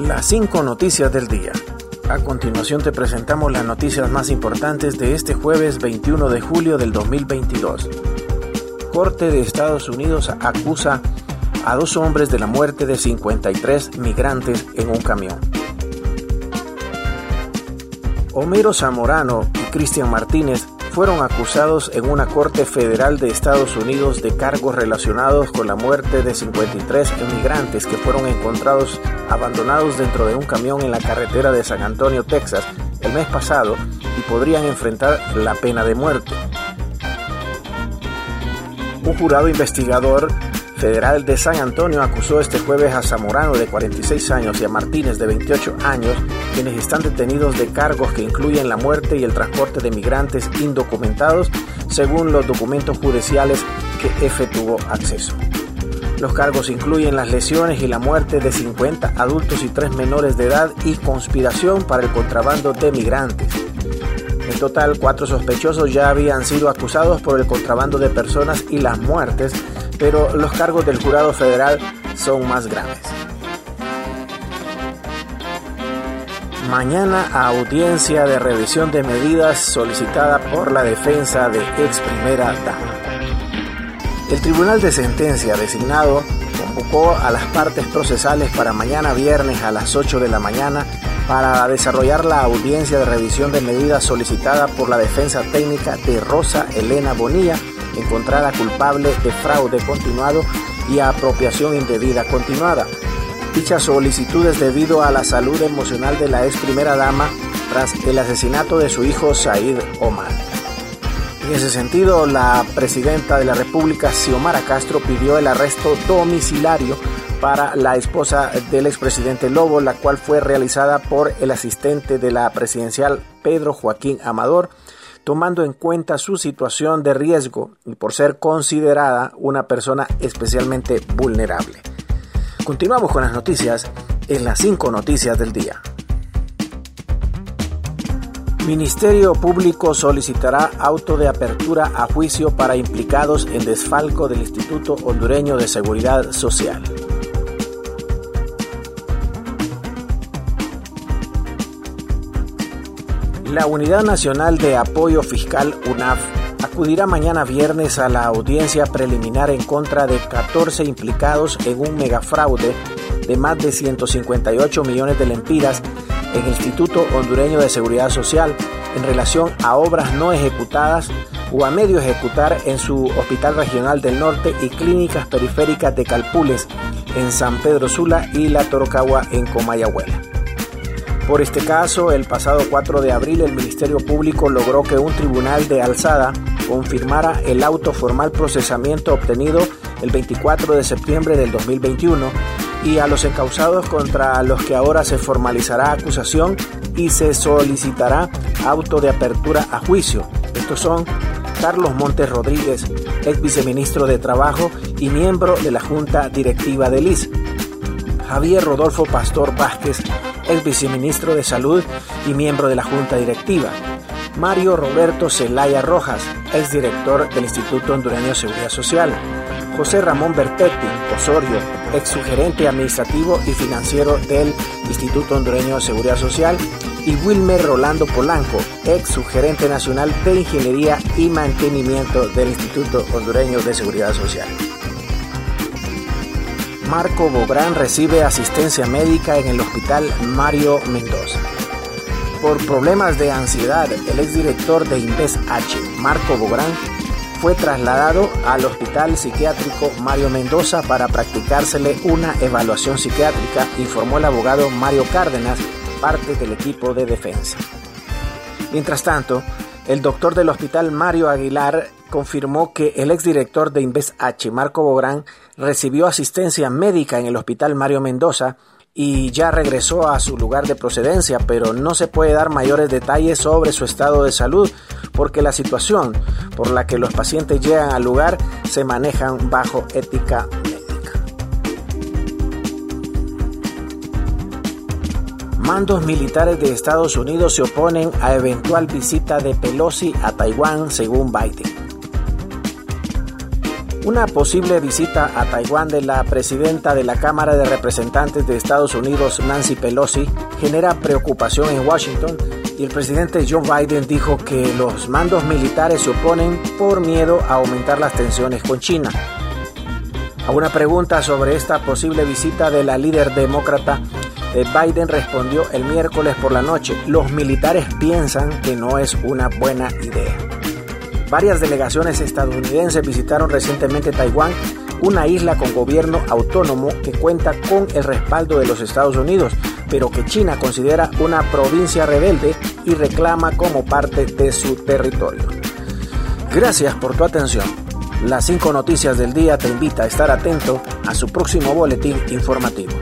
Las cinco noticias del día. A continuación te presentamos las noticias más importantes de este jueves 21 de julio del 2022. Corte de Estados Unidos acusa a dos hombres de la muerte de 53 migrantes en un camión. Homero Zamorano y Cristian Martínez fueron acusados en una corte federal de Estados Unidos de cargos relacionados con la muerte de 53 inmigrantes que fueron encontrados abandonados dentro de un camión en la carretera de San Antonio, Texas, el mes pasado y podrían enfrentar la pena de muerte. Un jurado investigador Federal de San Antonio acusó este jueves a Zamorano de 46 años y a Martínez de 28 años, quienes están detenidos de cargos que incluyen la muerte y el transporte de migrantes indocumentados, según los documentos judiciales que EFE tuvo acceso. Los cargos incluyen las lesiones y la muerte de 50 adultos y 3 menores de edad y conspiración para el contrabando de migrantes. En total, cuatro sospechosos ya habían sido acusados por el contrabando de personas y las muertes pero los cargos del jurado federal son más graves. Mañana audiencia de revisión de medidas solicitada por la defensa de ex primera dama. El Tribunal de Sentencia designado convocó a las partes procesales para mañana viernes a las 8 de la mañana para desarrollar la audiencia de revisión de medidas solicitada por la defensa técnica de Rosa Elena Bonilla encontrada culpable de fraude continuado y apropiación indebida continuada. Dicha solicitud es debido a la salud emocional de la ex primera dama tras el asesinato de su hijo Said Omar. En ese sentido, la presidenta de la República, Xiomara Castro, pidió el arresto domiciliario para la esposa del expresidente Lobo, la cual fue realizada por el asistente de la presidencial Pedro Joaquín Amador, tomando en cuenta su situación de riesgo y por ser considerada una persona especialmente vulnerable. Continuamos con las noticias en las 5 noticias del día. Ministerio Público solicitará auto de apertura a juicio para implicados en desfalco del Instituto Hondureño de Seguridad Social. La Unidad Nacional de Apoyo Fiscal UNAF acudirá mañana viernes a la audiencia preliminar en contra de 14 implicados en un megafraude de más de 158 millones de lempiras en el Instituto Hondureño de Seguridad Social en relación a obras no ejecutadas o a medio ejecutar en su Hospital Regional del Norte y clínicas periféricas de Calpules en San Pedro Sula y La Torocagua en Comayagüela. Por este caso, el pasado 4 de abril el Ministerio Público logró que un tribunal de alzada confirmara el auto formal procesamiento obtenido el 24 de septiembre del 2021 y a los encausados contra los que ahora se formalizará acusación y se solicitará auto de apertura a juicio. Estos son Carlos Montes Rodríguez, ex viceministro de Trabajo y miembro de la Junta Directiva del IS. Javier Rodolfo Pastor Vázquez, ex viceministro de Salud y miembro de la Junta Directiva. Mario Roberto Celaya Rojas, ex director del Instituto Hondureño de Seguridad Social. José Ramón Bertetti Osorio, ex sugerente administrativo y financiero del Instituto Hondureño de Seguridad Social. Y Wilmer Rolando Polanco, ex sugerente nacional de Ingeniería y Mantenimiento del Instituto Hondureño de Seguridad Social. Marco Bográn recibe asistencia médica en el Hospital Mario Mendoza. Por problemas de ansiedad, el exdirector de Inves H, Marco Bográn, fue trasladado al Hospital Psiquiátrico Mario Mendoza para practicársele una evaluación psiquiátrica, informó el abogado Mario Cárdenas, parte del equipo de defensa. Mientras tanto, el doctor del hospital Mario Aguilar confirmó que el exdirector de Inves H, Marco Bográn, recibió asistencia médica en el hospital Mario Mendoza y ya regresó a su lugar de procedencia, pero no se puede dar mayores detalles sobre su estado de salud porque la situación por la que los pacientes llegan al lugar se manejan bajo ética Mandos militares de Estados Unidos se oponen a eventual visita de Pelosi a Taiwán según Biden. Una posible visita a Taiwán de la presidenta de la Cámara de Representantes de Estados Unidos, Nancy Pelosi, genera preocupación en Washington y el presidente Joe Biden dijo que los mandos militares se oponen por miedo a aumentar las tensiones con China. A una pregunta sobre esta posible visita de la líder demócrata, Biden respondió el miércoles por la noche, los militares piensan que no es una buena idea. Varias delegaciones estadounidenses visitaron recientemente Taiwán, una isla con gobierno autónomo que cuenta con el respaldo de los Estados Unidos, pero que China considera una provincia rebelde y reclama como parte de su territorio. Gracias por tu atención. Las cinco noticias del día te invita a estar atento a su próximo boletín informativo.